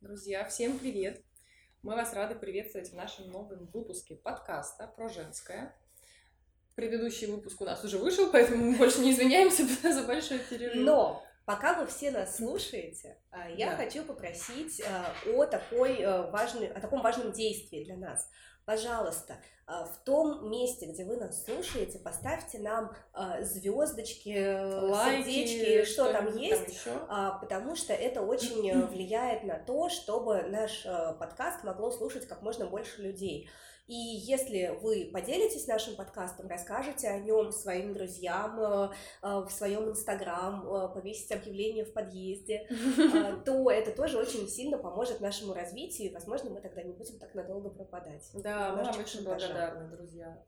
Друзья, всем привет! Мы вас рады приветствовать в нашем новом выпуске подкаста про женское. Предыдущий выпуск у нас уже вышел, поэтому мы больше не извиняемся за большой перерыв. Но пока вы все нас слушаете, а, я Да. хочу попросить а, о, такой э, важной, о таком важном действии для нас. Пожалуйста, а, в том месте, где вы нас слушаете, поставьте нам звездочки, Лайки, сердечки, что там что-нибудь есть. А, потому что это очень э, влияет на то, чтобы наш э, подкаст могло слушать как можно больше людей. И если вы поделитесь нашим подкастом, расскажете о нем своим друзьям э, э, в своем инстаграм, э, повесите объявление в подъезде, то это тоже очень сильно поможет нашему развитию, и, возможно, мы тогда не будем так надолго пропадать. Да, мы вам очень благодарны, друзья.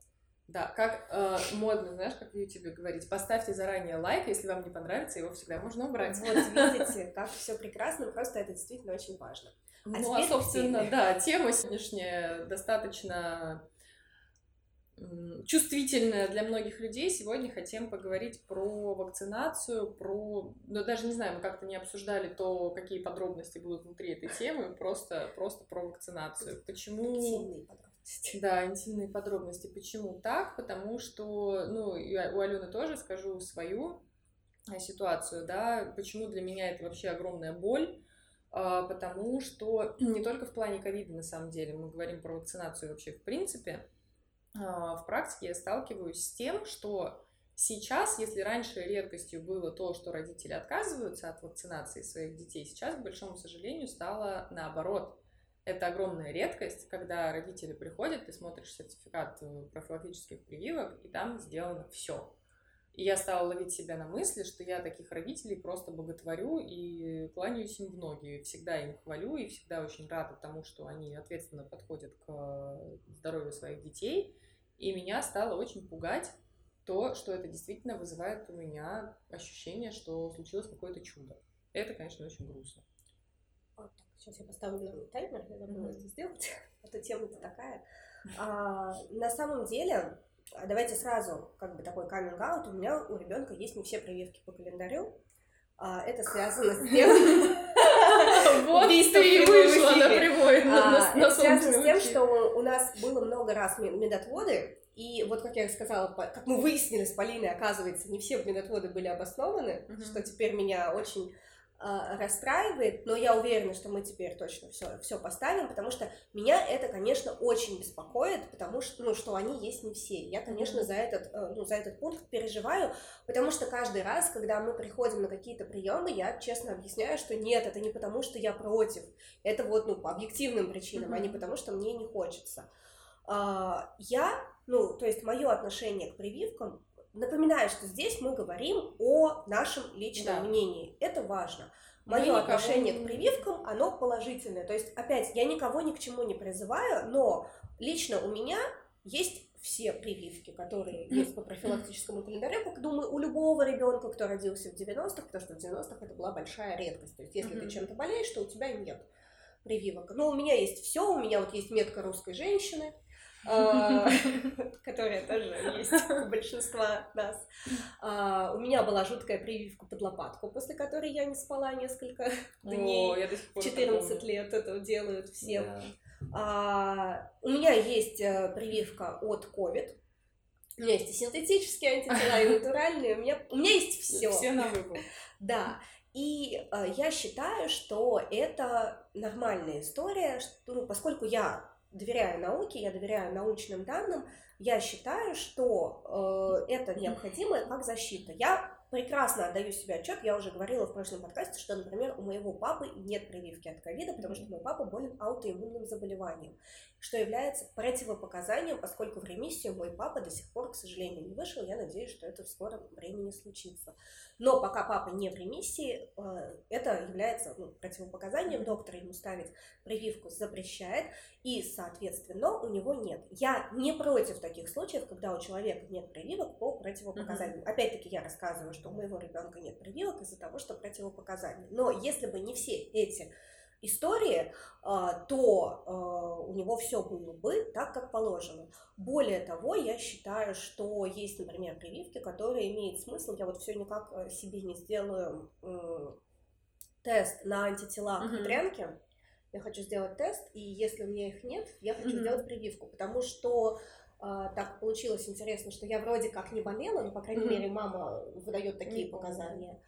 Да, как э, модно, знаешь, как в Ютубе говорить, поставьте заранее лайк, если вам не понравится, его всегда можно убрать. Вот видите, как все прекрасно, просто это действительно очень важно. Ну, теперь а, к собственно, теме. да, тема сегодняшняя достаточно чувствительная для многих людей. Сегодня хотим поговорить про вакцинацию, про... Ну, даже не знаю, мы как-то не обсуждали то, какие подробности будут внутри этой темы, просто, просто про вакцинацию. Почему... Интимные подробности. Да, интимные подробности. Почему так? Потому что, ну, у Алены тоже скажу свою э, ситуацию, да, почему для меня это вообще огромная боль, А, потому что не только в плане ковида, на самом деле, мы говорим про вакцинацию вообще в принципе, а, в практике я сталкиваюсь с тем, что сейчас, если раньше редкостью было то, что родители отказываются от вакцинации своих детей, сейчас, к большому сожалению, стало наоборот. Это огромная редкость, когда родители приходят, ты смотришь сертификат э, профилактических прививок, и там сделано все. И я стала ловить себя на мысли, что я таких родителей просто боготворю и кланяюсь им в ноги. Всегда им хвалю и всегда очень рада тому, что они ответственно подходят к здоровью своих детей. И меня стало очень пугать то, что это действительно вызывает у меня ощущение, что случилось какое-то чудо. Это, конечно, очень грустно. Вот так, сейчас я поставлю таймер, я забыла Мгм. это сделать. Эта тема-то такая. А, на самом деле, давайте сразу, как бы такой каминг аут, у меня у ребенка есть не все прививки по календарю. А, это связано с тем, Вот ты и вышла на прямой, на, А, связано с тем, что у нас было много раз ме- медотводы, и вот, как я сказала, как мы выяснили с Полиной, оказывается, не все медотводы были обоснованы, что теперь меня очень а, расстраивает, но я уверена, что мы теперь точно все, все поставим, потому что меня это, конечно, очень беспокоит, потому что, ну, что они есть не все. Я, конечно, за этот, э, ну, за этот пункт переживаю, потому что каждый раз, когда мы приходим на какие-то приемы, я честно объясняю, что нет, это не потому, что я против, это вот, ну, по объективным причинам, а не потому, что мне не хочется. А, Я, ну, то есть мое отношение к прививкам, напоминаю, что здесь мы говорим о нашем личном Да. мнении. Это важно. Мое отношение к прививкам, оно положительное. То есть, опять, я никого ни к чему не призываю, но лично у меня есть все прививки, которые есть по профилактическому календарю, как думаю, у любого ребенка, кто родился в 90-х, потому что в 90-х это была большая редкость. То есть, если ты чем-то болеешь, то у тебя нет прививок. Но у меня есть все, у меня вот есть метка русской женщины, которая тоже есть у большинства нас. А, У меня была жуткая прививка под лопатку, после которой я не спала несколько дней. я до сих пор это 14 помню. лет это делают все. Да. А, у меня есть э, прививка от COVID. У меня есть и синтетические антитела, и натуральные. У меня, у меня есть все. Все на выбор. Да. И э, я считаю, что это нормальная история, что, ну, поскольку я доверяю науке, я доверяю научным данным, я считаю, что э, это необходимо как защита. Я прекрасно отдаю себе отчет, я уже говорила в прошлом подкасте, что, например, у моего папы нет прививки от ковида, потому что мой папа болен аутоиммунным заболеванием, что является противопоказанием, поскольку в ремиссию мой папа до сих пор, к сожалению, не вышел. Я надеюсь, что это в скором времени случится. Но пока папа не в ремиссии, э, это является ну, противопоказанием. Доктор ему ставить прививку запрещает, и, соответственно, у него нет. Я не против таких случаев, когда у человека нет прививок по противопоказаниям. Опять-таки я рассказываю, что у моего ребенка нет прививок из-за того, что противопоказания. Но если бы не все эти истории, а, то а, у него все было бы так, как положено. Более того, я считаю, что есть, например, прививки, которые имеют смысл. Я вот все никак э, себе не сделаю тест на антитела к ветрянке. я хочу сделать тест, и если у меня их нет, я хочу mm-hmm. сделать прививку, потому что а, так получилось интересно, что я вроде как не болела, но, по крайней mm-hmm. мере, мама выдает такие mm-hmm. показания,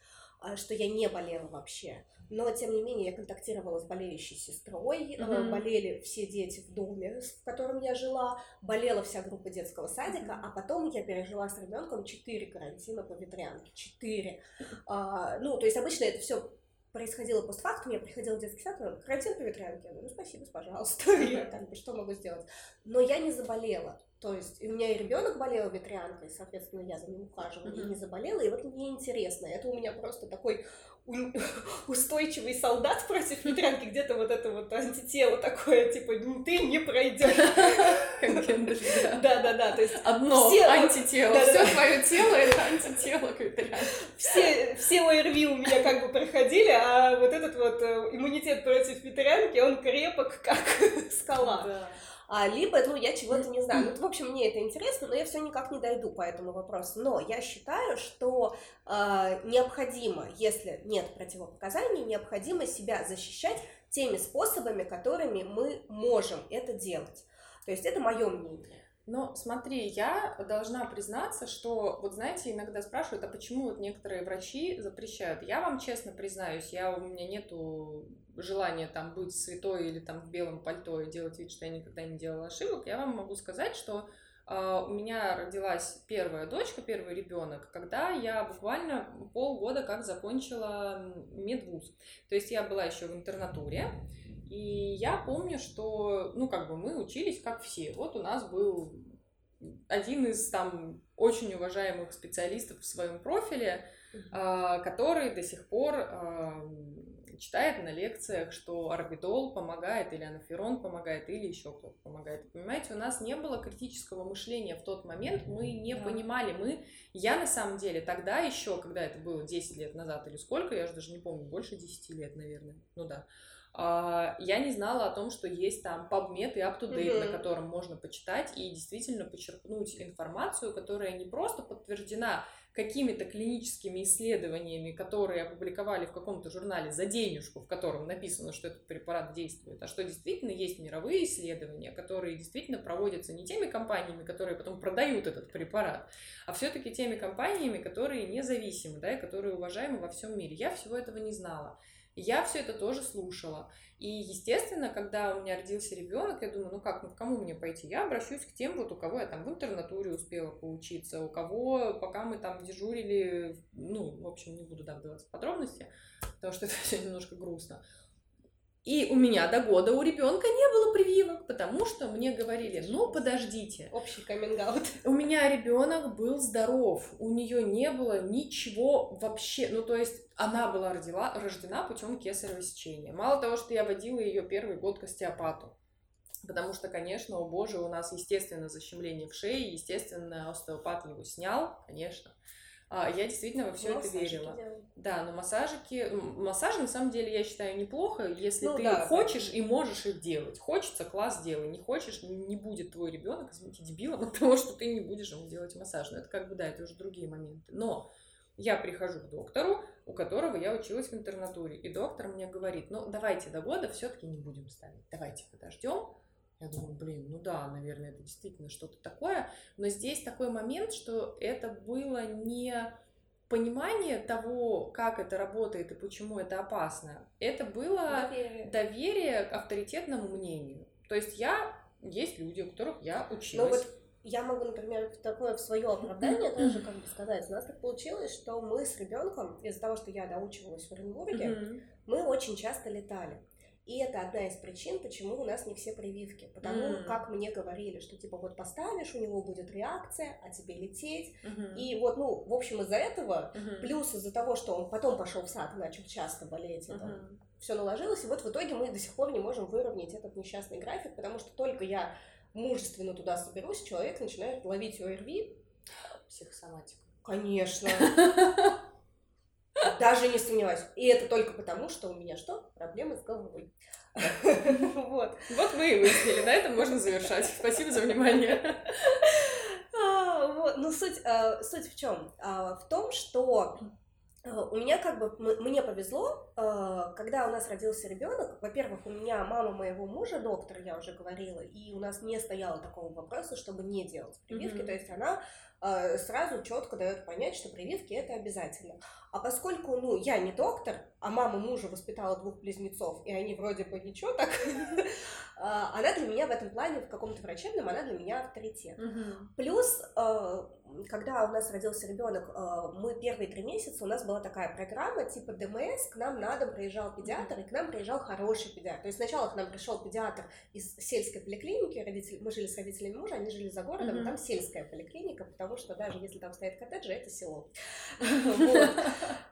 что я не болела вообще. Но, тем не менее, я контактировала с болеющей сестрой, mm-hmm. болели все дети в доме, в котором я жила, болела вся группа детского садика, mm-hmm. а потом я пережила с ребенком четыре карантина по ветрянке. Четыре. А, ну, то есть обычно это все происходило постфактум, я приходила в детский сад, карантин по ветрянке. Я говорю, ну, спасибо, пожалуйста, я как бы что могу сделать. Но я не заболела. То есть у меня и ребенок болел ветрянкой, соответственно, я за ним ухаживала mm-hmm. и не заболела. И вот мне интересно, это у меня просто такой устойчивый солдат против ветрянки, где-то вот это вот антитело такое, типа, «Ну, ты не пройдешь. Да, да, да, то есть одно антитело, все твое тело это антитело к ветрянке. Все, все ОРВИ у меня как бы проходили, а вот этот вот э, иммунитет против ветрянки, он крепок, как скала а, либо, ну, я чего-то не знаю. Ну, в общем, мне это интересно, но я все никак не дойду по этому вопросу. Но я считаю, что э, необходимо, если нет противопоказаний, необходимо себя защищать теми способами, которыми мы можем это делать. То есть это мое мнение. Но смотри, я должна признаться, что, вот знаете, иногда спрашивают, а почему вот некоторые врачи запрещают? Я вам честно признаюсь, я, у меня нету желания там быть святой или там в белом пальто и делать вид, что я никогда не делала ошибок. Я вам могу сказать, что Uh, у меня родилась первая дочка, первый ребенок, когда я буквально полгода как закончила медвуз. То есть я была еще в интернатуре, и я помню, что, ну, как бы мы учились как все. Вот у нас был один из там очень уважаемых специалистов в своем профиле, mm-hmm. который до сих пор читает на лекциях, что орбидол помогает, или анаферон помогает, или еще кто-то помогает. понимаете, у нас не было критического мышления в тот момент, мы не да. понимали, мы, я на самом деле тогда еще, когда это было 10 лет назад или сколько, я уже даже не помню, больше 10 лет, наверное, ну да, а, я не знала о том, что есть там PubMed и UpToDate, mm-hmm. на котором можно почитать и действительно почерпнуть информацию, которая не просто подтверждена какими-то клиническими исследованиями, которые опубликовали в каком-то журнале за денежку, в котором написано, что этот препарат действует, а что действительно есть мировые исследования, которые действительно проводятся не теми компаниями, которые потом продают этот препарат, а все-таки теми компаниями, которые независимы, да, и которые уважаемы во всем мире. Я всего этого не знала я все это тоже слушала. И, естественно, когда у меня родился ребенок, я думаю, ну как, ну к кому мне пойти? Я обращусь к тем, вот у кого я там в интернатуре успела поучиться, у кого, пока мы там дежурили, ну, в общем, не буду да, вдаваться в подробности, потому что это все немножко грустно. И у меня до года у ребенка не было прививок, потому что мне говорили, ну подождите. Общий каминг У меня ребенок был здоров, у нее не было ничего вообще. Ну то есть она была родила, рождена путем кесарево сечения. Мало того, что я водила ее первый год к остеопату. Потому что, конечно, о боже, у нас естественно защемление в шее, естественно, остеопат его снял, конечно. А, я действительно во все это верила. Делают. Да, но массажики, массажи на самом деле я считаю неплохо, если ну, ты да, хочешь да. и можешь их делать. Хочется, класс делай. Не хочешь, не будет твой ребенок, извините, дебилом от того, что ты не будешь ему делать массаж. Но это как бы, да, это уже другие моменты. Но я прихожу к доктору, у которого я училась в интернатуре, и доктор мне говорит, ну давайте до года все-таки не будем ставить, давайте подождем, я думаю, блин, ну да, наверное, это действительно что-то такое. Но здесь такой момент, что это было не понимание того, как это работает и почему это опасно. Это было доверие, доверие к авторитетному мнению. То есть я, есть люди, у которых я училась. Но вот я могу, например, такое в свое оправдание тоже как бы сказать. У нас так получилось, что мы с ребенком, из-за того, что я доучивалась в Оренбурге, мы очень часто летали. И это одна из причин, почему у нас не все прививки. Потому mm. как мне говорили, что типа вот поставишь, у него будет реакция, а тебе лететь. Mm-hmm. И вот, ну, в общем, из-за этого, mm-hmm. плюс из-за того, что он потом пошел в сад и начал часто болеть, mm-hmm. это все наложилось. И вот в итоге мы до сих пор не можем выровнять этот несчастный график, потому что только я мужественно туда соберусь, человек начинает ловить ОРВИ. Психосоматика. Конечно. Даже не сомневаюсь. И это только потому, что у меня что? Проблемы с головой. Вот. Вот мы и выяснили. На этом можно завершать. Спасибо за внимание. А. Ну, суть, а, суть в чем? А, в том, что Э, у меня как бы, мне повезло, э, когда у нас родился ребенок, во-первых, у меня мама моего мужа доктор, я уже говорила, и у нас не стояло такого вопроса, чтобы не делать прививки, mm-hmm. то есть она э, сразу четко дает понять, что прививки это обязательно. А поскольку, ну, я не доктор, а мама мужа воспитала двух близнецов, и они вроде бы ничего так, она для меня в этом плане, в каком-то врачебном, она для меня авторитет. Плюс когда у нас родился ребенок, э, мы первые три месяца, у нас была такая программа типа ДМС, к нам на дом приезжал педиатр, и к нам приезжал хороший педиатр. То есть сначала к нам пришел педиатр из сельской поликлиники, родители, мы жили с родителями мужа, они жили за городом, mm-hmm. и там сельская поликлиника, потому что даже если там стоит коттедж, это село.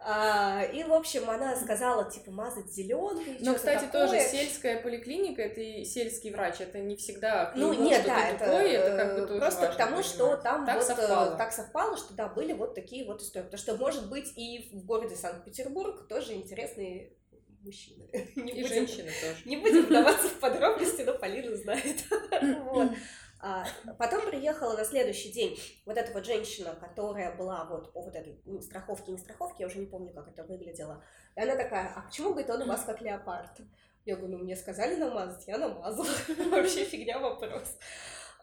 А, и, в общем, она сказала, типа, мазать зеленкой. Но, кстати, тоже сельская поликлиника, это и сельский врач, это не всегда Ну, нет, да, это просто потому, что там вот э, так совпало, что да, были вот такие вот истории. Потому что, может быть, и в городе Санкт-Петербург тоже интересные мужчины. Не и будем, женщины тоже. Не будем вдаваться в подробности, но Полина знает. вот. А, потом приехала на следующий день вот эта вот женщина, которая была вот по вот этой страховке, не страховке, я уже не помню, как это выглядело. И она такая, а почему, говорит, он у вас как леопард? Я говорю, ну мне сказали намазать, я намазала. Вообще фигня вопрос.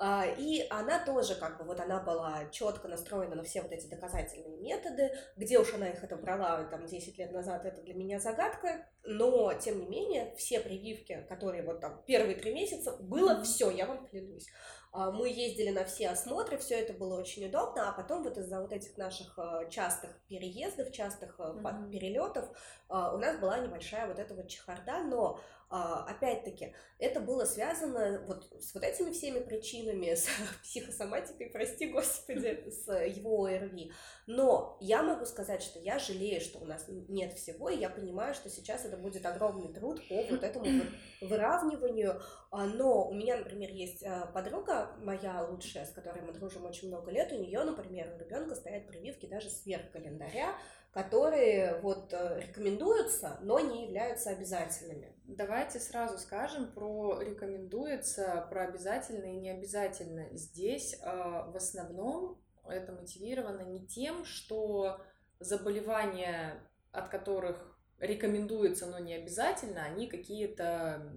А, и она тоже, как бы, вот она была четко настроена на все вот эти доказательные методы. Где уж она их это брала, там, 10 лет назад, это для меня загадка. Но, тем не менее, все прививки, которые вот там первые три месяца, было все, я вам клянусь. А, мы ездили на все осмотры, все это было очень удобно, а потом вот из-за вот этих наших а, частых переездов, частых mm-hmm. перелетов у нас была небольшая вот эта вот чехарда, но опять-таки, это было связано вот с вот этими всеми причинами, с психосоматикой, прости господи, с его ОРВИ. Но я могу сказать, что я жалею, что у нас нет всего, и я понимаю, что сейчас это будет огромный труд по вот этому вот выравниванию. А, но у меня, например, есть а, подруга моя лучшая, с которой мы дружим очень много лет, у нее, например, у ребенка стоят прививки даже сверх календаря, которые вот э, рекомендуются, но не являются обязательными. Давайте сразу скажем про рекомендуется, про обязательно и не обязательно. Здесь э, в основном это мотивировано не тем, что заболевания, от которых рекомендуется, но не обязательно, они какие-то...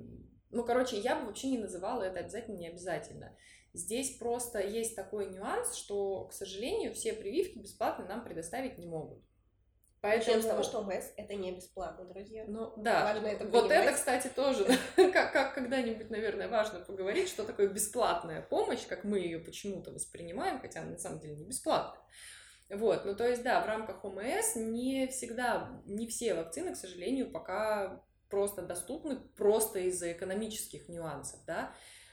Ну, короче, я бы вообще не называла это обязательно, не обязательно. Здесь просто есть такой нюанс, что, к сожалению, все прививки бесплатно нам предоставить не могут. Поэтому... Начнем с того, что ОМС это не бесплатно, друзья. Ну да, важно это вот это, кстати, тоже, как, как когда-нибудь, наверное, важно поговорить, что такое бесплатная помощь, как мы ее почему-то воспринимаем, хотя она на самом деле не бесплатная. Вот, ну то есть, да, в рамках ОМС не всегда, не все вакцины, к сожалению, пока просто доступны просто из-за экономических нюансов, да.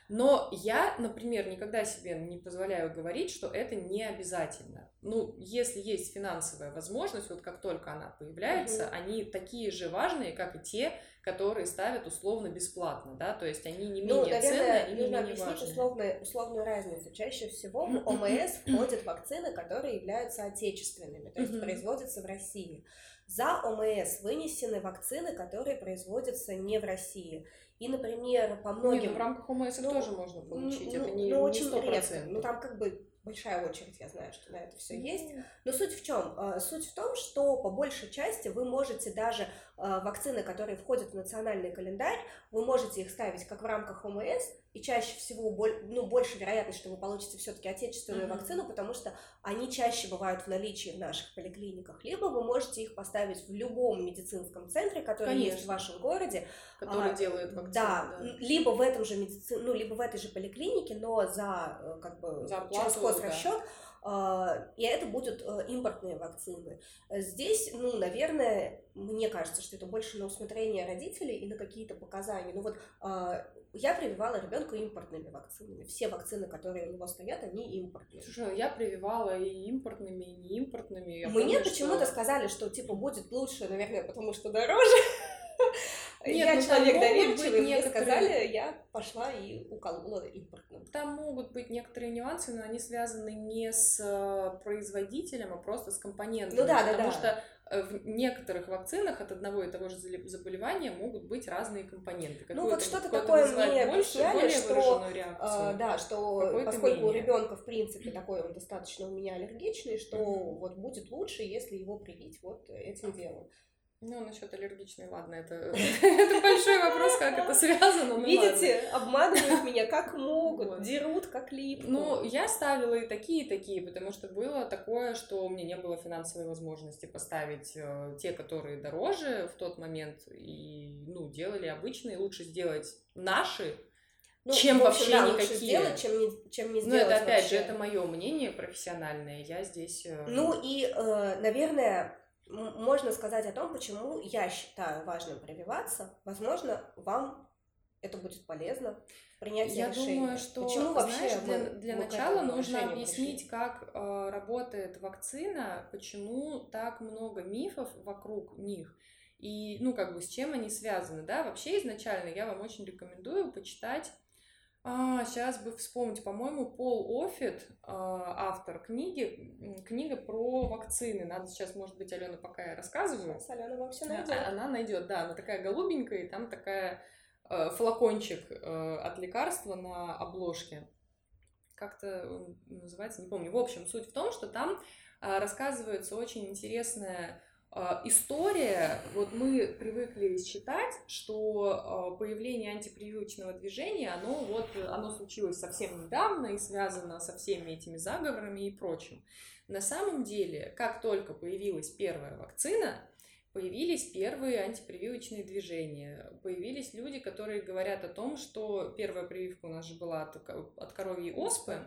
Но я, например, никогда себе не позволяю говорить, что это не обязательно. Ну, если есть финансовая возможность, вот как только она появляется, угу. они такие же важные, как и те, которые ставят условно бесплатно, да, то есть они не ну, менее ну, наверное, ценные, они не менее объяснить. Условную, условную разницу. Чаще всего в ОМС входят вакцины, которые являются отечественными, то есть производятся в России. За ОМС вынесены вакцины, которые производятся не в России. И, например, по многим... Нет, ну, в рамках ОМС ну, тоже можно получить, ну, это не, ну, очень не редко. Ну, там как бы большая очередь, я знаю, что на это все есть. Но суть в чем? А, суть в том, что по большей части вы можете даже вакцины, которые входят в национальный календарь, вы можете их ставить как в рамках ОМС, и чаще всего ну, больше вероятность, что вы получите все-таки отечественную mm-hmm. вакцину, потому что они чаще бывают в наличии в наших поликлиниках. Либо вы можете их поставить в любом медицинском центре, который Конечно. есть в вашем городе. Который а, делает вакцину. Да, да, либо в этом же медици... ну, либо в этой же поликлинике, но за э, как бы за оплату, через хозрасчет. Да и это будут э, импортные вакцины. Здесь, ну, наверное, мне кажется, что это больше на усмотрение родителей и на какие-то показания. Ну вот а, я прививала ребенка импортными вакцинами. Все вакцины, которые у него стоят, они импортные. Слушай, ну я прививала и импортными, и неимпортными. Я Мне почему-то что... сказали, что типа будет лучше, наверное, потому что дороже. Нет, я ну, человек доверчивый, мне некоторые... сказали, я пошла и уколола импортным. Там могут быть некоторые нюансы, но они связаны не с э, производителем, а просто с компонентами. Ну да, да, потому да. что э, в некоторых вакцинах от одного и того же заболевания могут быть разные компоненты. Ну вот что-то такое мне объясняли, что, э, да, что поскольку у ребенка в принципе такой он достаточно у меня аллергичный, что mm-hmm. вот будет лучше, если его привить вот этим делом. Ну, насчет аллергичной, ладно, это, это большой вопрос, как это связано. Ну, Видите, ладно. обманывают меня как могут, вот. дерут как липку. Ну, я ставила и такие, и такие, потому что было такое, что у меня не было финансовой возможности поставить э, те, которые дороже в тот момент, и, ну, делали обычные, лучше сделать наши, ну, чем вообще да, никакие. Лучше сделать, чем не, чем не сделать. Ну, это опять вообще. же, это мое мнение профессиональное. Я здесь. Э, ну и, э, наверное, можно сказать о том, почему я считаю важным прививаться. Возможно, вам это будет полезно в принятии Я решения. думаю, что почему вообще знаешь, для, для начала нужно объяснить, пришли? как э, работает вакцина, почему так много мифов вокруг них. И, ну, как бы, с чем они связаны, да? Вообще, изначально я вам очень рекомендую почитать а, сейчас бы вспомнить, по-моему, Пол Оффит, а, автор книги, книга про вакцины. Надо сейчас, может быть, Алена, пока я рассказываю. Сейчас Алена вам все найдет. Она найдет, да, она такая голубенькая, и там такая э, флакончик э, от лекарства на обложке. Как-то называется, не помню. В общем, суть в том, что там э, рассказывается очень интересная а, история, вот мы привыкли считать, что а, появление антипрививочного движения, оно вот, оно случилось совсем недавно и связано со всеми этими заговорами и прочим. На самом деле, как только появилась первая вакцина, появились первые антипрививочные движения. Появились люди, которые говорят о том, что первая прививка у нас же была от, от коровьей оспы,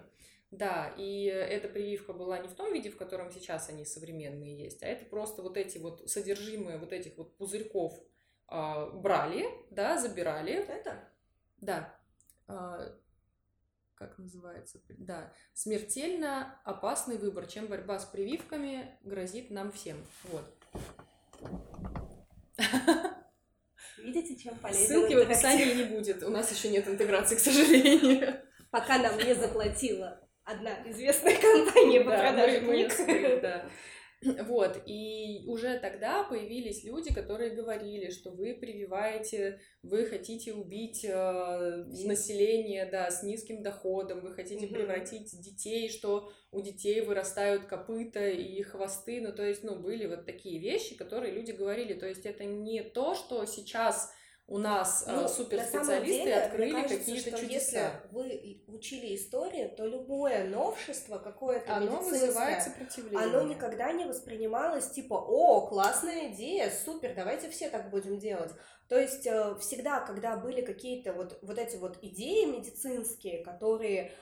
да, и эта прививка была не в том виде, в котором сейчас они современные есть, а это просто вот эти вот содержимые вот этих вот пузырьков э, брали, да, забирали. Это? Да. Э, как называется? Да. Смертельно опасный выбор, чем борьба с прививками грозит нам всем. Вот. Видите, чем полезен Ссылки в описании не будет. У нас еще нет интеграции, к сожалению. Пока нам не заплатила одна известная компания по продаже книг. Да. Вот, и уже тогда появились люди, которые говорили, что вы прививаете, вы хотите убить э, население, да, с низким доходом, вы хотите угу. превратить детей, что у детей вырастают копыта и хвосты, ну, то есть, ну, были вот такие вещи, которые люди говорили, то есть это не то, что сейчас у нас э, ну, суперспециалисты деле, открыли какие-то чудеса. Если вы учили историю, то любое новшество какое-то оно вызывает сопротивление. Оно никогда не воспринималось типа, о, классная идея, супер, давайте все так будем делать. То есть э, всегда, когда были какие-то вот, вот эти вот идеи медицинские, которые,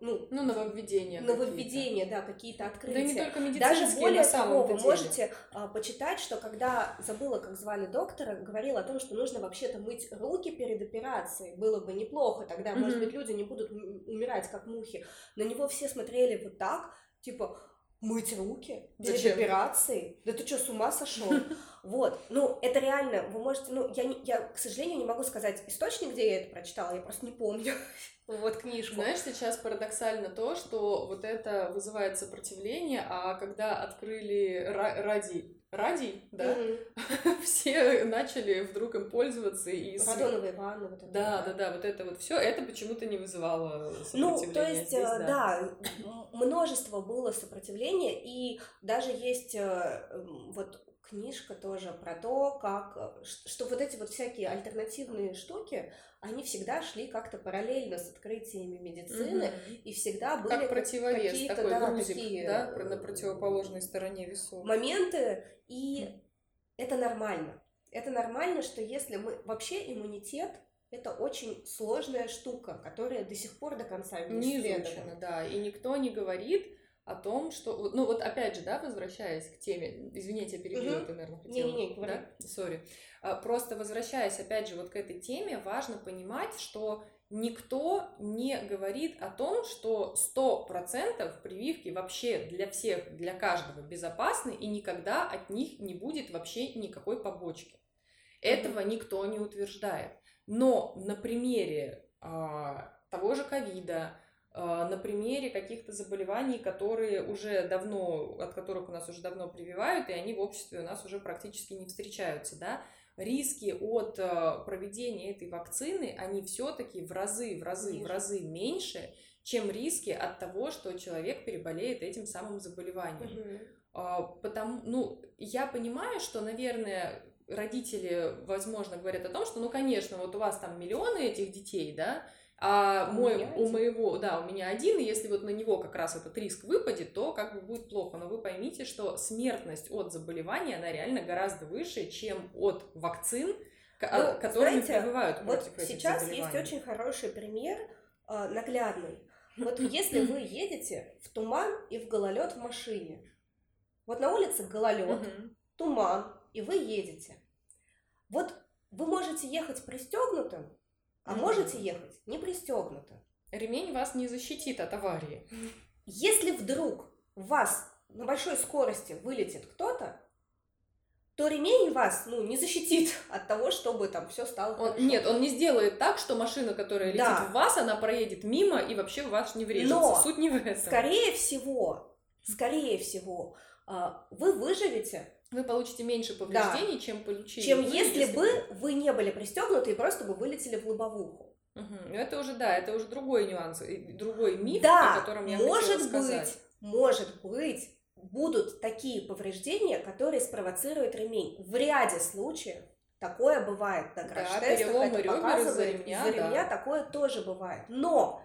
ну... Ну, нововведения Нововведения, да, какие-то открытия. Да не только медицинские, Даже более того, вы можете а, почитать, что когда, забыла, как звали доктора, говорил о том, что нужно вообще-то мыть руки перед операцией. Было бы неплохо, тогда, mm-hmm. может быть, люди не будут умирать, как мухи. На него все смотрели вот так, типа, мыть руки перед Зачем? операцией? Да ты что, с ума сошел? Вот, ну, это реально, вы можете, ну, я, не, я, к сожалению, не могу сказать источник, где я это прочитала, я просто не помню. Вот книжку. Знаешь, сейчас парадоксально то, что вот это вызывает сопротивление, а когда открыли ради радий, да, mm-hmm. все начали вдруг им пользоваться и радоновые ванны, вот это. Да, да, да, вот это вот все, это почему-то не вызывало сопротивления. Ну, то есть, здесь, да. да, множество было сопротивления, и даже есть э, вот книжка тоже про то, как, э, что вот эти вот всякие альтернативные штуки, они всегда шли как-то параллельно с открытиями медицины, угу. и всегда были как противовес, какие-то такой да, грузик, такие да, на противоположной стороне весов. Моменты, и угу. это нормально. Это нормально, что если мы... Вообще иммунитет это очень сложная штука, которая до сих пор до конца не, не изучена. Да, и никто не говорит, о том, что... Ну вот опять же, да, возвращаясь к теме... Извините, я перебила, угу. ты, наверное, хотела... Не-не-не, да? Сори. А, просто возвращаясь, опять же, вот к этой теме, важно понимать, что никто не говорит о том, что 100% прививки вообще для всех, для каждого безопасны, и никогда от них не будет вообще никакой побочки. Этого никто не утверждает. Но на примере а, того же ковида, на примере каких-то заболеваний, которые уже давно, от которых у нас уже давно прививают, и они в обществе у нас уже практически не встречаются, да, риски от а, проведения этой вакцины, они все-таки в разы, в разы, Ниже. в разы меньше, чем риски от того, что человек переболеет этим самым заболеванием. Угу. Потому, ну, я понимаю, что, наверное, родители, возможно, говорят о том, что, ну, конечно, вот у вас там миллионы этих детей, да, а у мой, у моего, да, у меня один, и если вот на него как раз этот риск выпадет, то как бы будет плохо. Но вы поймите, что смертность от заболевания, она реально гораздо выше, чем от вакцин, ну, которые знаете, прививают против вот этих сейчас есть очень хороший пример, э, наглядный. Вот если вы едете в туман и в гололед в машине, вот на улице гололед, туман, и вы едете. Вот вы можете ехать пристегнутым, а можете ехать не пристегнуто. Ремень вас не защитит от аварии. Если вдруг вас на большой скорости вылетит кто-то, то ремень вас, ну, не защитит от того, чтобы там все стало он, хорошо. Нет, он не сделает так, что машина, которая летит да. в вас, она проедет мимо и вообще в вас не врежется. Но, Суть не в этом. скорее всего, скорее всего, а, вы выживете вы получите меньше повреждений, да. чем получили. Чем вы, если, если бы вы не были пристегнуты и просто бы вылетели в лобовуху. Угу. Это уже да, это уже другой нюанс, другой миф, да, о котором я может хотела сказать. быть, может быть, будут такие повреждения, которые спровоцирует ремень. В ряде случаев такое бывает на краш-тестах, да, это показывает, из-за ремня, из ремня да. такое тоже бывает. Но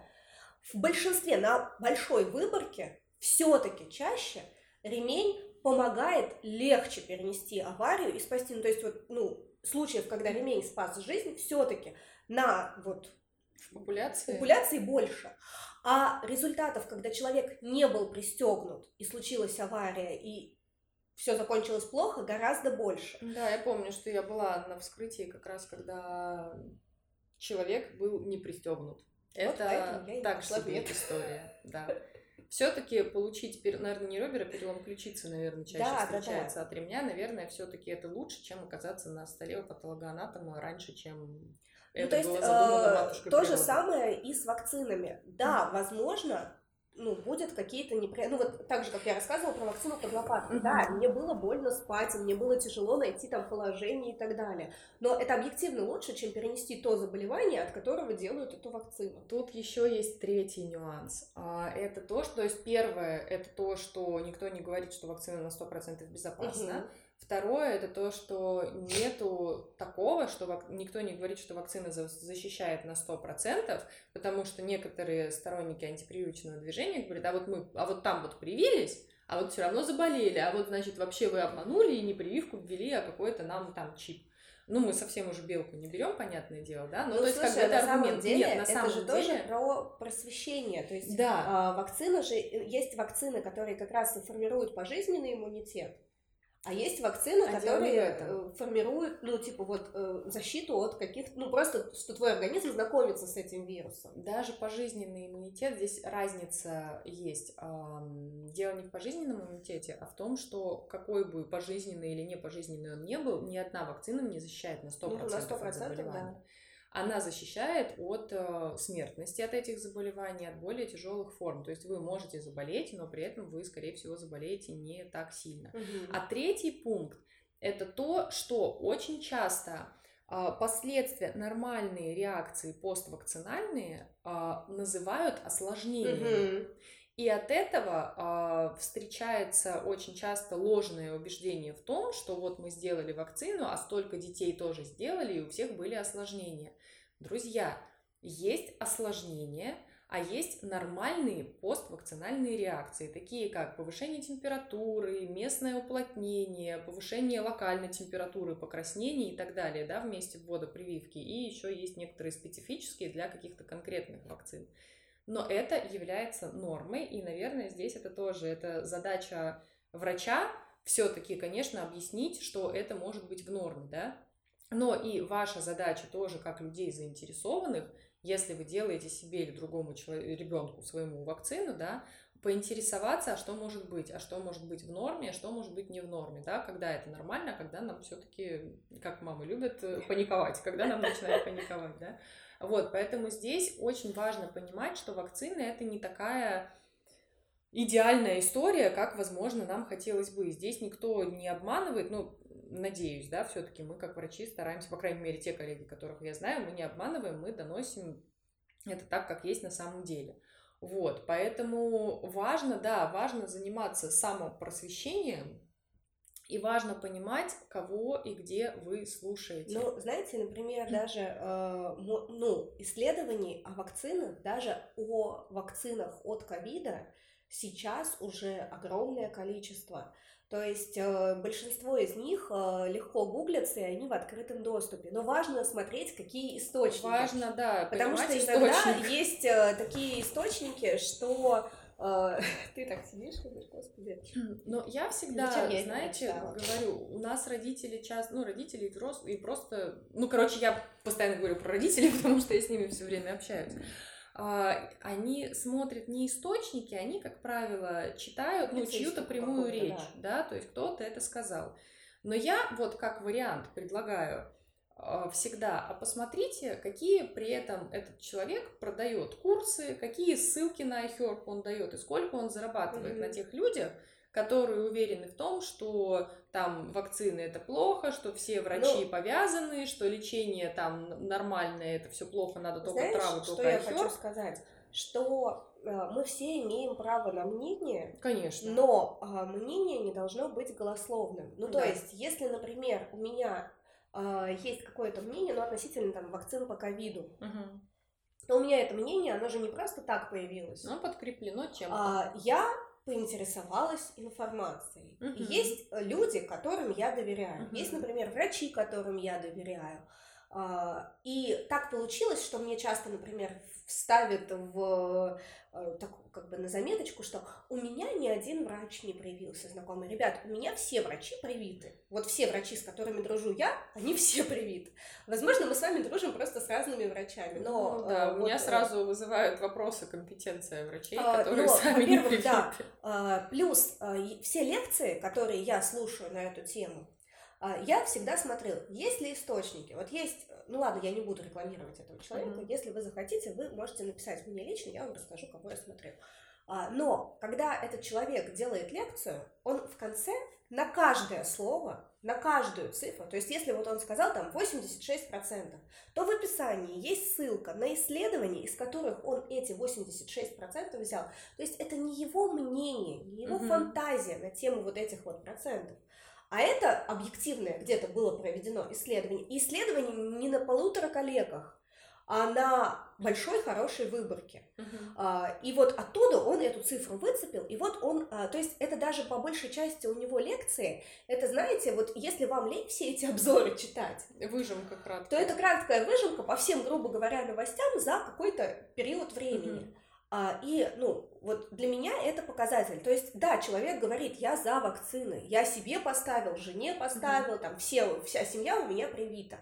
в большинстве, на большой выборке, все-таки чаще ремень помогает легче перенести аварию и спасти. Ну, то есть, вот, ну, случаев, когда ремень спас жизнь, все-таки на вот популяции. популяции больше. А результатов, когда человек не был пристегнут и случилась авария, и все закончилось плохо, гораздо больше. Да, я помню, что я была на вскрытии как раз, когда человек был не пристегнут. Вот Это так себе история, да все-таки получить, наверное, не ребер, а перелом ключицы, наверное, чаще да, встречается да, да. от ремня. Наверное, все-таки это лучше, чем оказаться на столе у патологоанатома раньше, чем ну, это то есть, э, то же самое и с вакцинами. Да, mm-hmm. возможно, ну, будет какие-то неприятные... Ну, вот так же, как я рассказывала про вакцину под лопаткой. Mm-hmm. Да, мне было больно спать, мне было тяжело найти там положение и так далее. Но это объективно лучше, чем перенести то заболевание, от которого делают эту вакцину. Тут еще есть третий нюанс. А, это то, что... То есть первое, это то, что никто не говорит, что вакцина на 100% безопасна. Mm-hmm. Второе это то, что нету такого, что никто не говорит, что вакцина защищает на 100%, потому что некоторые сторонники антипрививочного движения говорят, а вот мы, а вот там вот привились, а вот все равно заболели, а вот, значит, вообще вы обманули и не прививку ввели, а какой-то нам там чип. Ну, мы совсем уже белку не берем, понятное дело, да? Но ну, то есть, слушай, как бы это аргумент. Деле, Нет, на это самом же деле... тоже про просвещение. То есть да. э, вакцина же, есть вакцины, которые как раз формируют пожизненный иммунитет. А есть вакцины, а которые э, формируют, ну, типа, вот, э, защиту от каких-то, ну, просто, что твой организм знакомится с этим вирусом. Даже пожизненный иммунитет, здесь разница есть. Дело не в пожизненном иммунитете, а в том, что какой бы пожизненный или не пожизненный он не был, ни одна вакцина не защищает на 100%, ну, на 100% от заболевания. Да она защищает от э, смертности от этих заболеваний, от более тяжелых форм. То есть вы можете заболеть, но при этом вы, скорее всего, заболеете не так сильно. Угу. А третий пункт это то, что очень часто э, последствия нормальные реакции поствакцинальные э, называют осложнениями. Угу. И от этого э, встречается очень часто ложное убеждение в том, что вот мы сделали вакцину, а столько детей тоже сделали, и у всех были осложнения. Друзья, есть осложнения, а есть нормальные поствакцинальные реакции, такие как повышение температуры, местное уплотнение, повышение локальной температуры, покраснение и так далее, да, вместе ввода прививки. И еще есть некоторые специфические для каких-то конкретных вакцин. Но это является нормой, и, наверное, здесь это тоже, это задача врача все-таки, конечно, объяснить, что это может быть в норме, да, но и ваша задача тоже, как людей заинтересованных, если вы делаете себе или другому человеку, ребенку своему вакцину, да, поинтересоваться, а что может быть, а что может быть в норме, а что может быть не в норме, да, когда это нормально, а когда нам все-таки, как мамы любят, э, паниковать, когда нам начинают паниковать, да. Вот, поэтому здесь очень важно понимать, что вакцина это не такая идеальная история, как, возможно, нам хотелось бы. Здесь никто не обманывает, ну, надеюсь, да, все-таки мы как врачи стараемся, по крайней мере, те коллеги, которых я знаю, мы не обманываем, мы доносим это так, как есть на самом деле. Вот, поэтому важно, да, важно заниматься самопросвещением, и важно понимать, кого и где вы слушаете. Ну, знаете, например, даже э, ну, исследований о вакцинах, даже о вакцинах от ковида сейчас уже огромное количество. То есть э, большинство из них э, легко гуглятся, и они в открытом доступе. Но важно смотреть, какие источники. Важно, да, Потому что иногда источник. есть э, такие источники, что ты так сидишь, говоришь, господи. Но я всегда, Зачем знаете, говорю, у нас родители часто, ну, родители и просто, ну, короче, я постоянно говорю про родителей, потому что я с ними все время общаюсь. А, они смотрят не источники, они, как правило, читают ну, чью-то прямую речь, да. да, то есть кто-то это сказал. Но я вот как вариант предлагаю а, всегда, а посмотрите, какие при этом этот человек продает курсы, какие ссылки на iHerb он дает и сколько он зарабатывает mm-hmm. на тех людях, которые уверены в том, что там вакцины это плохо, что все врачи ну, повязаны, что лечение там нормальное, это все плохо, надо только знаешь, травы, что я хочу сказать? Что э, мы все имеем право на мнение, конечно, но э, мнение не должно быть голословным. Ну да. то есть, если, например, у меня э, есть какое-то мнение, ну относительно там вакцин по ковиду. Угу. Но у меня это мнение, оно же не просто так появилось. Оно подкреплено чем-то. А, я поинтересовалась информацией. И есть люди, которым я доверяю. Uh-huh. Есть, например, врачи, которым я доверяю. А, и так получилось, что мне часто, например, вставят в э, так, как бы на заметочку, что у меня ни один врач не привился, знакомый. Ребят, у меня все врачи привиты. Вот все врачи, с которыми дружу я, они все привиты. Возможно, мы с вами дружим просто с разными врачами, но... Ну, да, вот, у меня э, сразу вызывают вопросы компетенция врачей, а, которые но, сами не привиты. Да, плюс все лекции, которые я слушаю на эту тему, я всегда смотрела, есть ли источники. Вот есть, ну ладно, я не буду рекламировать этого человека. Mm-hmm. Если вы захотите, вы можете написать мне лично, я вам расскажу, кого я смотрел. А, но когда этот человек делает лекцию, он в конце на каждое слово, на каждую цифру, то есть если вот он сказал там 86%, то в описании есть ссылка на исследования, из которых он эти 86% взял. То есть это не его мнение, не его mm-hmm. фантазия на тему вот этих вот процентов. А это объективное где-то было проведено исследование. И исследование не на полутора коллегах, а на большой хорошей выборке. Uh-huh. И вот оттуда он эту цифру выцепил, и вот он, а, то есть это даже по большей части у него лекции, это, знаете, вот если вам лень все эти обзоры читать, выжимка краткая, то это краткая выжимка по всем, грубо говоря, новостям за какой-то период времени. Uh-huh. А, и, ну, вот для меня это показатель. То есть, да, человек говорит, я за вакцины, я себе поставил, жене поставил, mm-hmm. там все, вся семья у меня привита.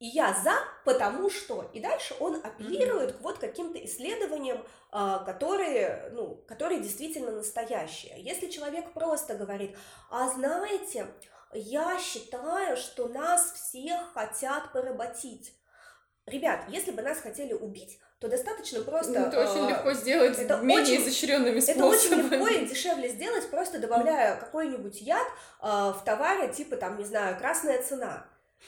И я за, потому что. И дальше он апеллирует mm-hmm. к вот каким-то исследованиям, а, которые, ну, которые действительно настоящие. Если человек просто говорит, а знаете, я считаю, что нас всех хотят поработить. Ребят, если бы нас хотели убить, то достаточно просто... Ну, это э, очень легко сделать это менее очень, изощренными способами. Это очень легко и дешевле сделать, просто добавляя какой-нибудь яд э, в товаре, типа, там, не знаю, красная цена.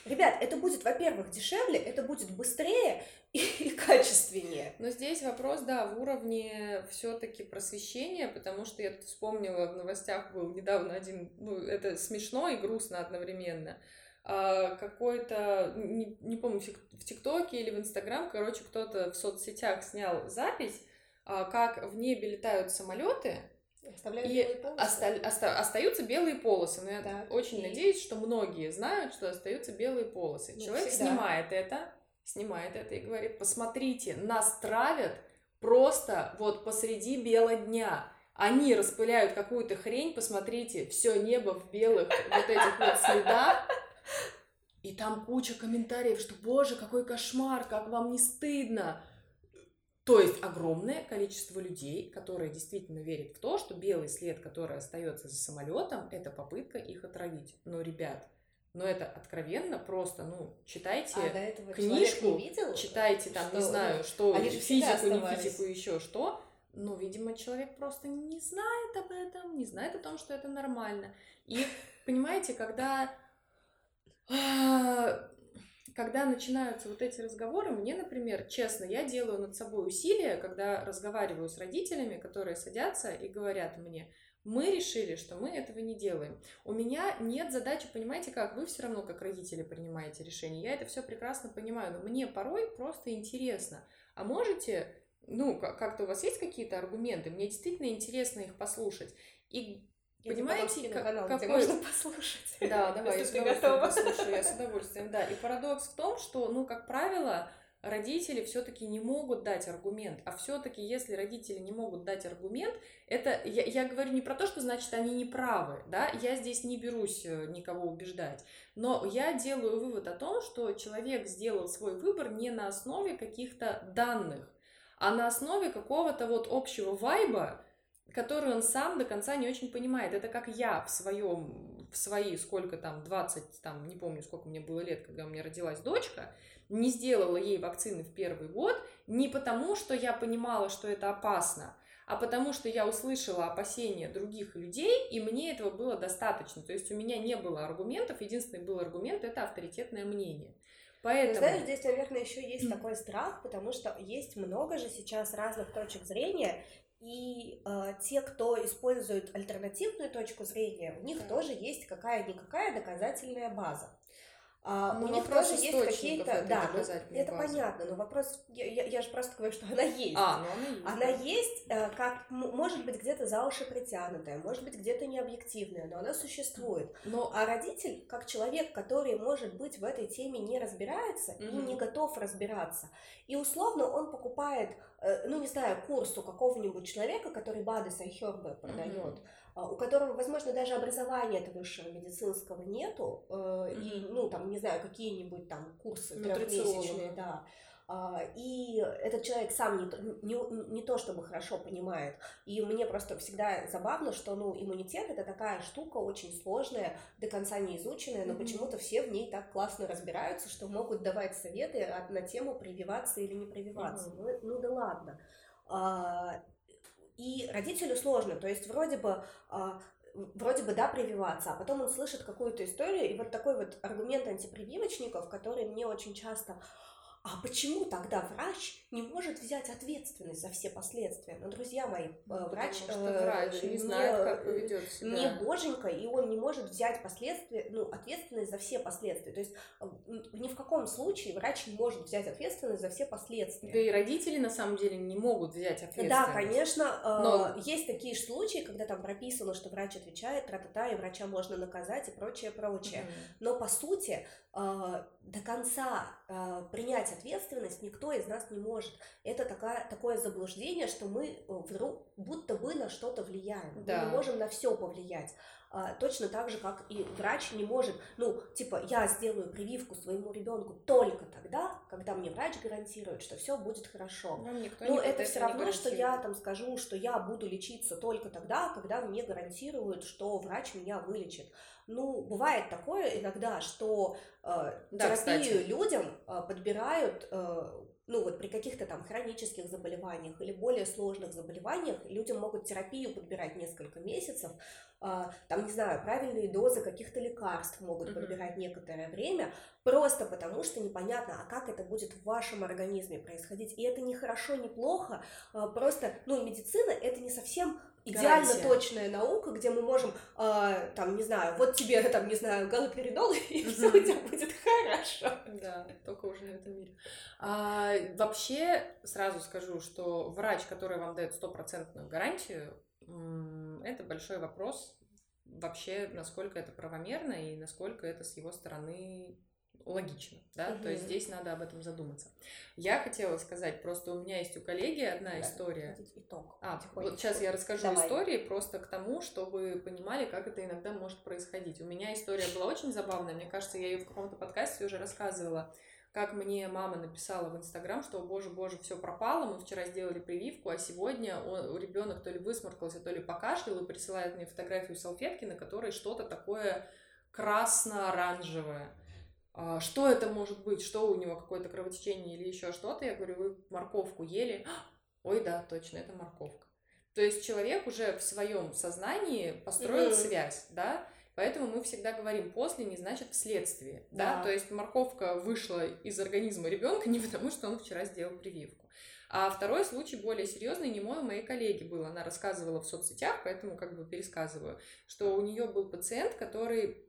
Ребят, это будет, во-первых, дешевле, это будет быстрее и, и качественнее. Но здесь вопрос, да, в уровне все-таки просвещения, потому что я тут вспомнила, в новостях был недавно один, ну, это смешно и грустно одновременно. А, какой-то, не, не помню, в ТикТоке или в Инстаграм, короче, кто-то в соцсетях снял запись, а, как в небе летают самолеты, Оставляют и белые полосы. Оста- оста- остаются белые полосы. Но я так, очень и... надеюсь, что многие знают, что остаются белые полосы. Ну, Человек всегда. снимает это, снимает это и говорит: посмотрите, нас травят просто вот посреди бела дня. Они распыляют какую-то хрень, посмотрите, все небо в белых вот этих вот следах. И там куча комментариев, что, боже, какой кошмар, как вам не стыдно. То есть огромное количество людей, которые действительно верят в то, что белый след, который остается за самолетом, это попытка их отравить. Но, ребят, но это откровенно просто, ну, читайте а книжку, не видел, читайте там, что, не знаю, что, физику, не физику, еще что. Но, видимо, человек просто не знает об этом, не знает о том, что это нормально. И, понимаете, когда когда начинаются вот эти разговоры, мне, например, честно, я делаю над собой усилия, когда разговариваю с родителями, которые садятся и говорят мне, мы решили, что мы этого не делаем. У меня нет задачи, понимаете как, вы все равно как родители принимаете решение. Я это все прекрасно понимаю, но мне порой просто интересно. А можете, ну, как-то у вас есть какие-то аргументы? Мне действительно интересно их послушать. И Понимаете, как, канал, какой... где можно послушать. Да, давай, я с удовольствием послушаю, я с удовольствием, да. И парадокс в том, что, ну, как правило, родители все-таки не могут дать аргумент, а все-таки, если родители не могут дать аргумент, это я, я говорю не про то, что значит они не правы, да, я здесь не берусь э, никого убеждать, но я делаю вывод о том, что человек сделал свой выбор не на основе каких-то данных, а на основе какого-то вот общего вайба, которую он сам до конца не очень понимает. Это как я в своем, в свои, сколько там, 20, там, не помню, сколько мне было лет, когда у меня родилась дочка, не сделала ей вакцины в первый год, не потому, что я понимала, что это опасно, а потому что я услышала опасения других людей, и мне этого было достаточно. То есть у меня не было аргументов, единственный был аргумент – это авторитетное мнение. Поэтому... знаешь, здесь, наверное, еще есть такой страх, потому что есть много же сейчас разных точек зрения, и э, те, кто использует альтернативную точку зрения, у них да. тоже есть какая-никакая доказательная база. А, ну, у них тоже есть какие-то, да, ну, это базы. понятно, но вопрос, я, я, я же просто говорю, что она есть. А, ну она есть. Она есть, э, как, может быть, где-то за уши притянутая, может быть, где-то необъективная, но она существует. Но... А родитель, как человек, который, может быть, в этой теме не разбирается mm-hmm. и не готов разбираться, и условно он покупает, ну, не знаю, курс у какого-нибудь человека, который БАДы Сайхербе продает, mm-hmm у которого, возможно, даже образования это высшего медицинского нету, mm-hmm. и, ну, там, не знаю, какие-нибудь там курсы трехмесячные, да, и этот человек сам не, не, не то чтобы хорошо понимает. И мне просто всегда забавно, что ну, иммунитет это такая штука очень сложная, до конца не изученная, но mm-hmm. почему-то все в ней так классно разбираются, что могут давать советы на тему прививаться или не прививаться. Mm-hmm. Ну, ну да ладно. И родителю сложно, то есть вроде бы а, вроде бы, да, прививаться, а потом он слышит какую-то историю, и вот такой вот аргумент антипрививочников, который мне очень часто а почему тогда врач не может взять ответственность за все последствия? Ну, друзья мои, ну, э, врач, э, врач не, не знает, как поведет себя. Не боженька, и он не может взять последствия, ну, ответственность за все последствия. То есть э, ни в каком случае врач не может взять ответственность за все последствия. Да и родители на самом деле не могут взять ответственность. Да, конечно. Э, Но... Есть такие же случаи, когда там прописано, что врач отвечает, тра-та-та, и врача можно наказать и прочее, прочее. Mm-hmm. Но по сути до конца а, принять ответственность никто из нас не может. Это такая, такое заблуждение, что мы э, вдруг будто бы на что-то влияем. Да. Мы не можем на все повлиять. А, точно так же, как и врач не может, ну, типа, я сделаю прививку своему ребенку только тогда, когда мне врач гарантирует, что все будет хорошо. Но, никто Но это все равно, что я там скажу, что я буду лечиться только тогда, когда мне гарантируют, что врач меня вылечит. Ну, бывает такое иногда, что э, да, терапию кстати. людям э, подбирают э, ну вот при каких-то там хронических заболеваниях или более сложных заболеваниях людям могут терапию подбирать несколько месяцев, а, там, не знаю, правильные дозы каких-то лекарств могут mm-hmm. подбирать некоторое время, просто потому что непонятно, а как это будет в вашем организме происходить. И это не хорошо, не плохо, а, просто, ну, медицина это не совсем идеально Гарантия. точная наука, где мы можем, э, там, не знаю, вот тебе, там, не знаю, галоперидол, и все у тебя будет хорошо. Да, только уже в этом мире. А, вообще, сразу скажу, что врач, который вам дает стопроцентную гарантию, это большой вопрос вообще, насколько это правомерно и насколько это с его стороны логично, да, угу. то есть здесь надо об этом задуматься. Я хотела сказать, просто у меня есть у коллеги одна да, история. Итог. А, вот сейчас я расскажу Давай. истории просто к тому, чтобы понимали, как это иногда может происходить. У меня история была очень забавная, мне кажется, я ее в каком-то подкасте уже рассказывала. как мне мама написала в Инстаграм, что, боже, боже, все пропало, мы вчера сделали прививку, а сегодня он, ребенок то ли высморкался, то ли покашлял и присылает мне фотографию салфетки, на которой что-то такое красно-оранжевое. А, что это может быть? Что у него какое-то кровотечение или еще что-то? Я говорю, вы морковку ели? Ой, да, точно, это морковка. То есть человек уже в своем сознании построил mm-hmm. связь, да? Поэтому мы всегда говорим, после не значит вследствие. Да. да? То есть морковка вышла из организма ребенка не потому, что он вчера сделал прививку. А второй случай более серьезный, не мой, у моей коллеги был. Она рассказывала в соцсетях, поэтому как бы пересказываю, что у нее был пациент, который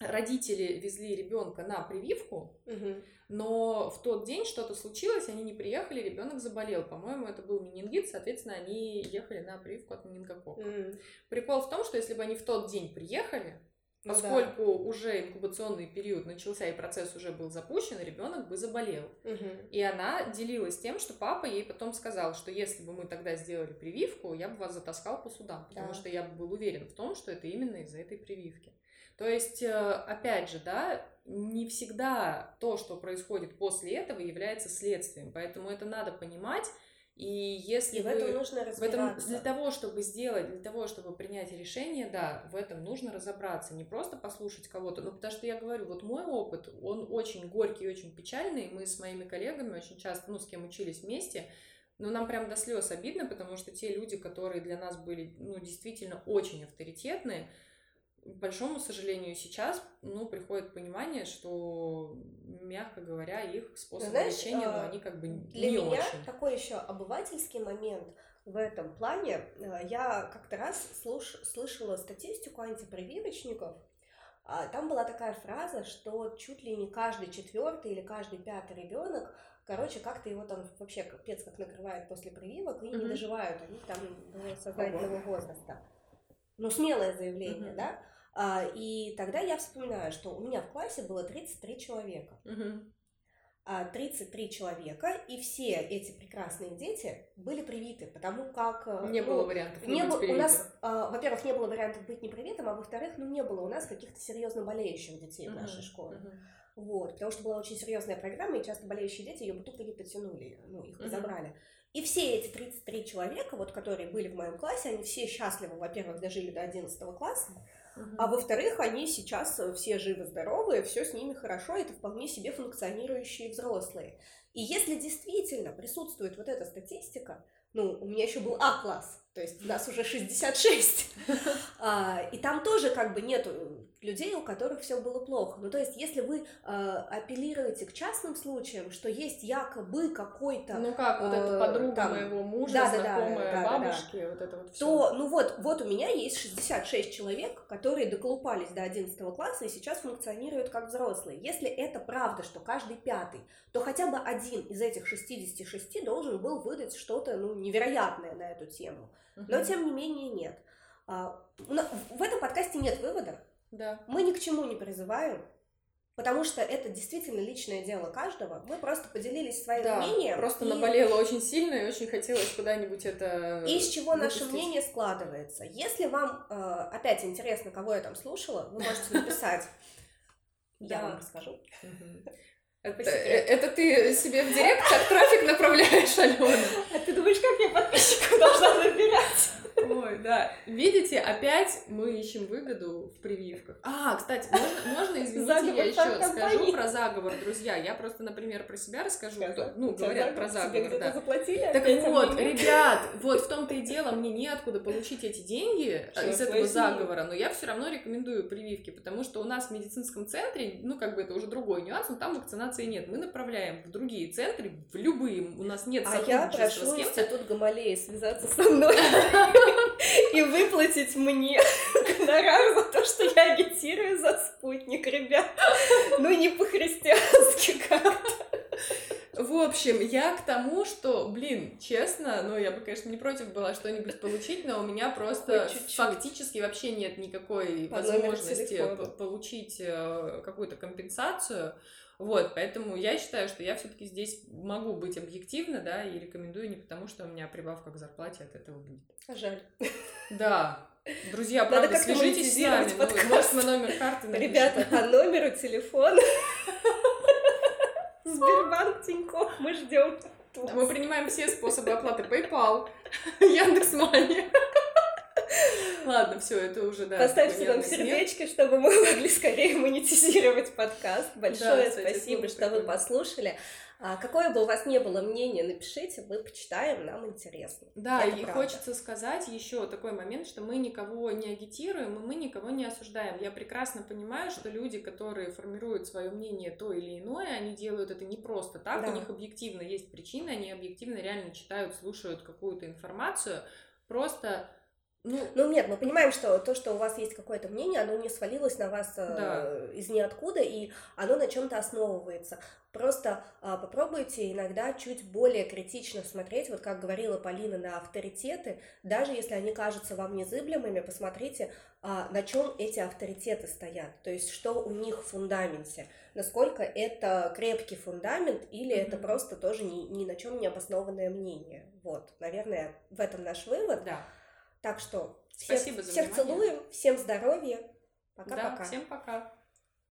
родители везли ребенка на прививку, угу. но в тот день что-то случилось, они не приехали, ребенок заболел. По-моему, это был менингит, соответственно, они ехали на прививку от менингококка. Угу. Прикол в том, что если бы они в тот день приехали, ну, Поскольку да. уже инкубационный период начался и процесс уже был запущен, ребенок бы заболел. Угу. И она делилась тем, что папа ей потом сказал, что если бы мы тогда сделали прививку, я бы вас затаскал по судам, потому да. что я бы был уверен в том, что это именно из-за этой прививки. То есть, э, опять же, да, не всегда то, что происходит после этого, является следствием. Поэтому это надо понимать и если и в этом нужно разбираться. В этом, для того, чтобы сделать, для того, чтобы принять решение, да, в этом нужно разобраться. Не просто послушать кого-то, ну, потому что я говорю, вот мой опыт, он очень горький, очень печальный. Мы с моими коллегами очень часто, ну, с кем учились вместе, но нам прям до слез обидно, потому что те люди, которые для нас были, ну, действительно очень авторитетные, большому сожалению, сейчас, ну, приходит понимание, что, мягко говоря, их способы Знаешь, лечения, ну, они как бы для не меня очень. такой еще обывательский момент в этом плане. Э, я как-то раз слуш... слышала статистику антипрививочников, а, там была такая фраза, что чуть ли не каждый четвертый или каждый пятый ребенок, короче, как-то его там вообще капец как накрывает после прививок и mm-hmm. не доживают они там до сознательного возраста. Ну, смелое заявление, mm-hmm. да? А, и тогда я вспоминаю, что у меня в классе было 33 человека. Угу. 33 человека, и все эти прекрасные дети были привиты, потому как... Э, не ну, было вариантов не, быть У нас, а, во-первых, не было вариантов быть непривитым, а во-вторых, ну, не было у нас каких-то серьезно болеющих детей uh-huh, в нашей школе. Uh-huh. Вот, потому что была очень серьезная программа, и часто болеющие дети ее бутылки не потянули, ну, их забрали. И все эти 33 человека, вот, которые были в моем классе, они все счастливы, во-первых, дожили до 11 класса, а во-вторых, они сейчас э, все живы-здоровы, все с ними хорошо, это вполне себе функционирующие взрослые. И если действительно присутствует вот эта статистика, ну, у меня еще был А-класс, то есть у нас уже 66, а, и там тоже как бы нету людей, у которых все было плохо. Ну, то есть, если вы э, апеллируете к частным случаям, что есть якобы какой-то... Ну как, вот эта подруга там, моего мужа, да, знакомая да, да, бабушки, да, да. вот это вот все. То, ну вот, вот у меня есть 66 человек, которые доколупались до 11 класса и сейчас функционируют как взрослые. Если это правда, что каждый пятый, то хотя бы один из этих 66 должен был выдать что-то, ну, невероятное на эту тему. Но, тем не менее, нет. А, в этом подкасте нет вывода, да. Мы ни к чему не призываем, потому что это действительно личное дело каждого. Мы просто поделились своим да, мнением. Просто и... наболело очень сильно и очень хотелось куда-нибудь это. И из чего выпустить. наше мнение складывается. Если вам э, опять интересно, кого я там слушала, вы можете написать. Я вам расскажу. Это, это ты себе в директ как трафик направляешь, Алена? А ты думаешь, как я подписчиков должна набирать? Ой, да. Видите, опять мы ищем выгоду в прививках. А, кстати, можно, можно извините, заговор я еще скажу про заговор, друзья. Я просто, например, про себя расскажу. Что, ну, говорят про заговор, да. заплатили? Так вот, ребят, вот в том-то и дело, мне неоткуда получить эти деньги Что, из этого заговора, но я все равно рекомендую прививки, потому что у нас в медицинском центре, ну, как бы это уже другой нюанс, но там вакцинации нет. Мы направляем в другие центры, в любые, у нас нет А я прошу институт Гамалеи связаться со мной. и выплатить мне гонорар за то, что я агитирую за спутник, ребят. Ну, не по-христиански как-то. В общем, я к тому, что, блин, честно, ну, я бы, конечно, не против была что-нибудь получить, но у меня просто Чуть-чуть. фактически вообще нет никакой По возможности получить э, какую-то компенсацию. Вот, поэтому я считаю, что я все-таки здесь могу быть объективна, да, и рекомендую не потому, что у меня прибавка к зарплате от этого будет. Жаль. Да. Друзья, Надо правда, свяжитесь с нами. Ну, может, мы номер карты напишем. Ребята, по номеру телефона Сбербанк, Тинькофф, мы ждем. Мы принимаем все способы оплаты PayPal, Яндекс.Мани. Ладно, все, это уже, да. Поставьте нам сердечки, чтобы мы могли скорее монетизировать подкаст. Большое да, спасибо, что вы послушали. А какое бы у вас не было мнение, напишите, мы почитаем, нам интересно. Да, Это и правда. хочется сказать еще такой момент, что мы никого не агитируем, и мы никого не осуждаем. Я прекрасно понимаю, что люди, которые формируют свое мнение то или иное, они делают это не просто так, да. у них объективно есть причины, они объективно реально читают, слушают какую-то информацию, просто ну, ну нет, мы понимаем, что то, что у вас есть какое-то мнение, оно не свалилось на вас э, да. из ниоткуда, и оно на чем-то основывается. Просто э, попробуйте иногда чуть более критично смотреть, вот как говорила Полина, на авторитеты, даже если они кажутся вам незыблемыми, посмотрите, э, на чем эти авторитеты стоят, то есть что у них в фундаменте, насколько это крепкий фундамент или mm-hmm. это просто тоже ни, ни на чем не обоснованное мнение. Вот, наверное, в этом наш вывод. Да. Так что всех, Спасибо за всех внимание. целуем, всем здоровья. Пока-пока. Да, всем пока.